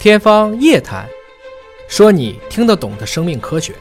天方夜谭，说你听得懂的生命科学。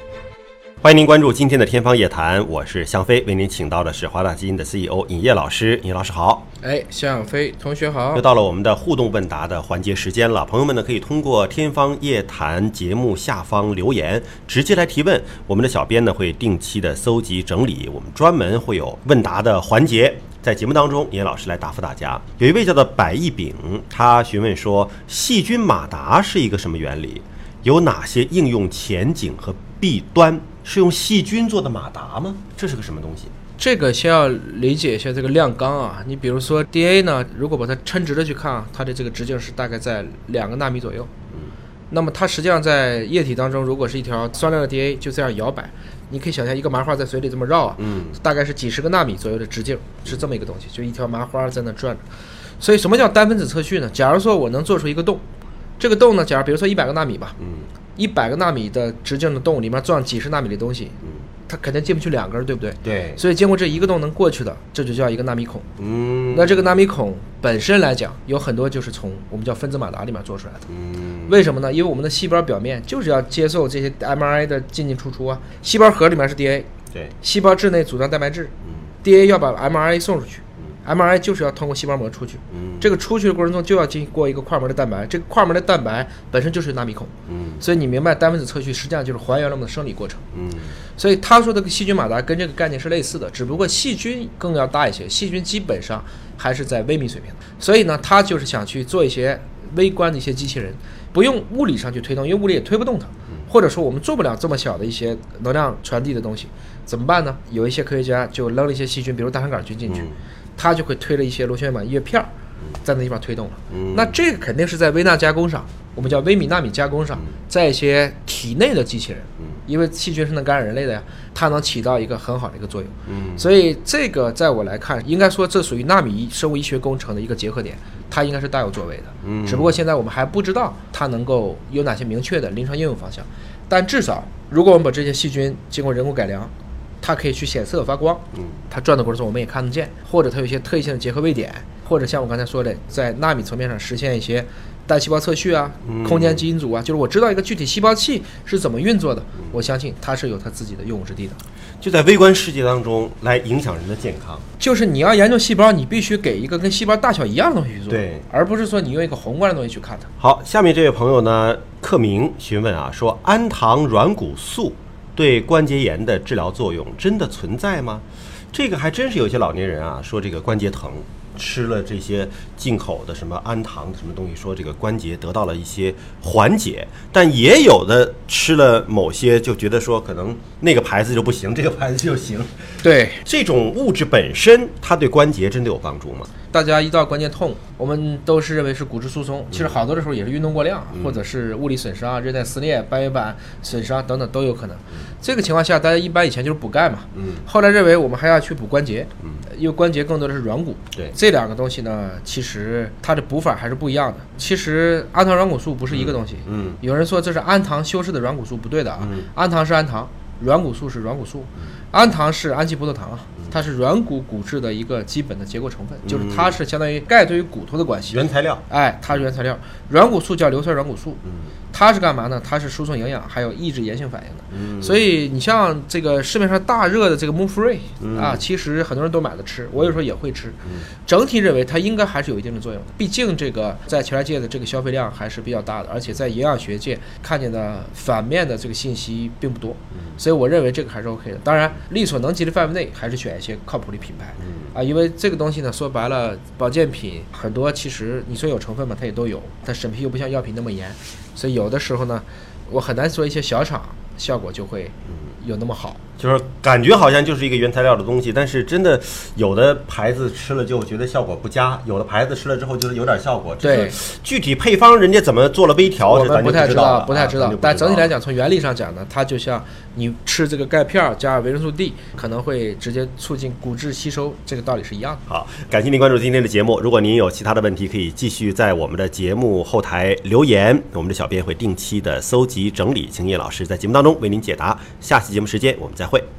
欢迎您关注今天的《天方夜谭》，我是向飞，为您请到的是华大基因的 CEO 尹烨老师。尹老师好，哎，向飞同学好又。到了我们的互动问答的环节时间了。朋友们呢，可以通过《天方夜谭》节目下方留言，直接来提问。我们的小编呢会定期的搜集整理，我们专门会有问答的环节。在节目当中，尹老师来答复大家。有一位叫做百亿丙，他询问说，细菌马达是一个什么原理？有哪些应用前景和弊端？是用细菌做的马达吗？这是个什么东西？这个先要理解一下这个量纲啊。你比如说 DNA 呢，如果把它抻直了去看啊，它的这个直径是大概在两个纳米左右。那么它实际上在液体当中，如果是一条酸量的 DNA，就这样摇摆，你可以想象一个麻花在水里这么绕啊，嗯，大概是几十个纳米左右的直径，是这么一个东西，就一条麻花在那转着。所以什么叫单分子测序呢？假如说我能做出一个洞，这个洞呢，假如比如说一百个纳米吧，嗯一百个纳米的直径的洞里面钻几十纳米的东西，嗯，它肯定进不去两根儿，对不对？对，所以经过这一个洞能过去的，这就叫一个纳米孔。嗯，那这个纳米孔本身来讲，有很多就是从我们叫分子马达里面做出来的。嗯，为什么呢？因为我们的细胞表面就是要接受这些 mRNA 的进进出出啊。细胞核里面是 DNA，对，细胞质内组装蛋白质嗯，DNA 要把 mRNA 送出去，mRNA 就是要通过细胞膜出去。嗯，这个出去的过程中就要经过一个跨膜的蛋白，这个跨膜的蛋白本身就是纳米孔，嗯所以你明白单分子测序实际上就是还原了我们的生理过程。嗯所以他说的细菌马达跟这个概念是类似的，只不过细菌更要大一些，细菌基本上还是在微米水平。所以呢，他就是想去做一些微观的一些机器人，不用物理上去推动，因为物理也推不动它，或者说我们做不了这么小的一些能量传递的东西，怎么办呢？有一些科学家就扔了一些细菌，比如大肠杆菌进去，它就会推了一些螺旋桨叶片儿，在那地方推动了。嗯，那这个肯定是在微纳加工上，我们叫微米纳米加工上，在一些体内的机器人，因为细菌是能感染人类的呀，它能起到一个很好的一个作用。嗯所以这个在我来看，应该说这属于纳米生物医学工程的一个结合点，它应该是大有作为的。嗯只不过现在我们还不知道它能够有哪些明确的临床应用方向，但至少如果我们把这些细菌经过人工改良，它可以去显色发光，嗯它转的过程中我们也看得见，或者它有一些特异性的结合位点，或者像我刚才说的，在纳米层面上实现一些单细胞测序啊、嗯空间基因组啊，就是我知道一个具体细胞器是怎么运作的，我相信它是有它自己的用武之地的。就在微观世界当中来影响人的健康。就是你要研究细胞，你必须给一个跟细胞大小一样的东西去做，对，而不是说你用一个宏观的东西去看它。好，下面这位朋友呢，克明询问啊，说氨糖软骨素对关节炎的治疗作用真的存在吗？这个还真是有些老年人啊，说这个关节疼，吃了这些进口的什么氨糖什么东西，说这个关节得到了一些缓解，但也有的吃了某些就觉得说可能那个牌子就不行，这个牌子就行。对，这种物质本身，它对关节真的有帮助吗？大家一到关节痛，我们都是认为是骨质疏松，其实好多的时候也是运动过量，或者是物理损伤、韧带撕裂、半月板损伤等等都有可能。这个情况下，大家一般以前就是补钙嘛，嗯。后来认为我们还要去补关节，嗯。因为关节更多的是软骨。对。这两个东西呢，其实它的补法还是不一样的。其实氨糖软骨素不是一个东西，嗯。有人说这是氨糖修饰的软骨素，不对的啊。嗯氨糖是氨糖，软骨素是软骨素。氨糖是氨基葡萄糖啊，它是软骨骨质的一个基本的结构成分，就是它是相当于钙对于骨头的关系。原材料。哎，它是原材料。软骨素叫硫酸软骨素，嗯它是干嘛呢？它是输送营养，还有抑制炎性反应的。嗯所以你像这个市面上大热的这个 Move Free 嗯啊，其实很多人都买了吃，我有时候也会吃嗯。整体认为它应该还是有一定的作用的，毕竟这个在全世界的这个消费量还是比较大的，而且在营养学界看见的反面的这个信息并不多，所以我认为这个还是 OK 的。当然，力所能及的范围内，还是选一些靠谱的品牌。啊，因为这个东西呢，说白了，保健品很多其实你说有成分嘛，它也都有，它审批又不像药品那么严，所以有的时候呢，我很难做一些小厂效果就会有那么好。就是感觉好像就是一个原材料的东西，但是真的有的牌子吃了就觉得效果不佳，有的牌子吃了之后觉得有点效果。对具体配方人家怎么做了微调，我们不太知道，不太知道但整体来讲，从原理上讲呢，它就像你吃这个钙片儿加维生素 D，可能会直接促进骨质吸收，这个道理是一样的。好，感谢您关注今天的节目。如果您有其他的问题，可以继续在我们的节目后台留言，我们的小编会定期的搜集整理，请叶老师在节目当中为您解答。下期节目时间我们再会。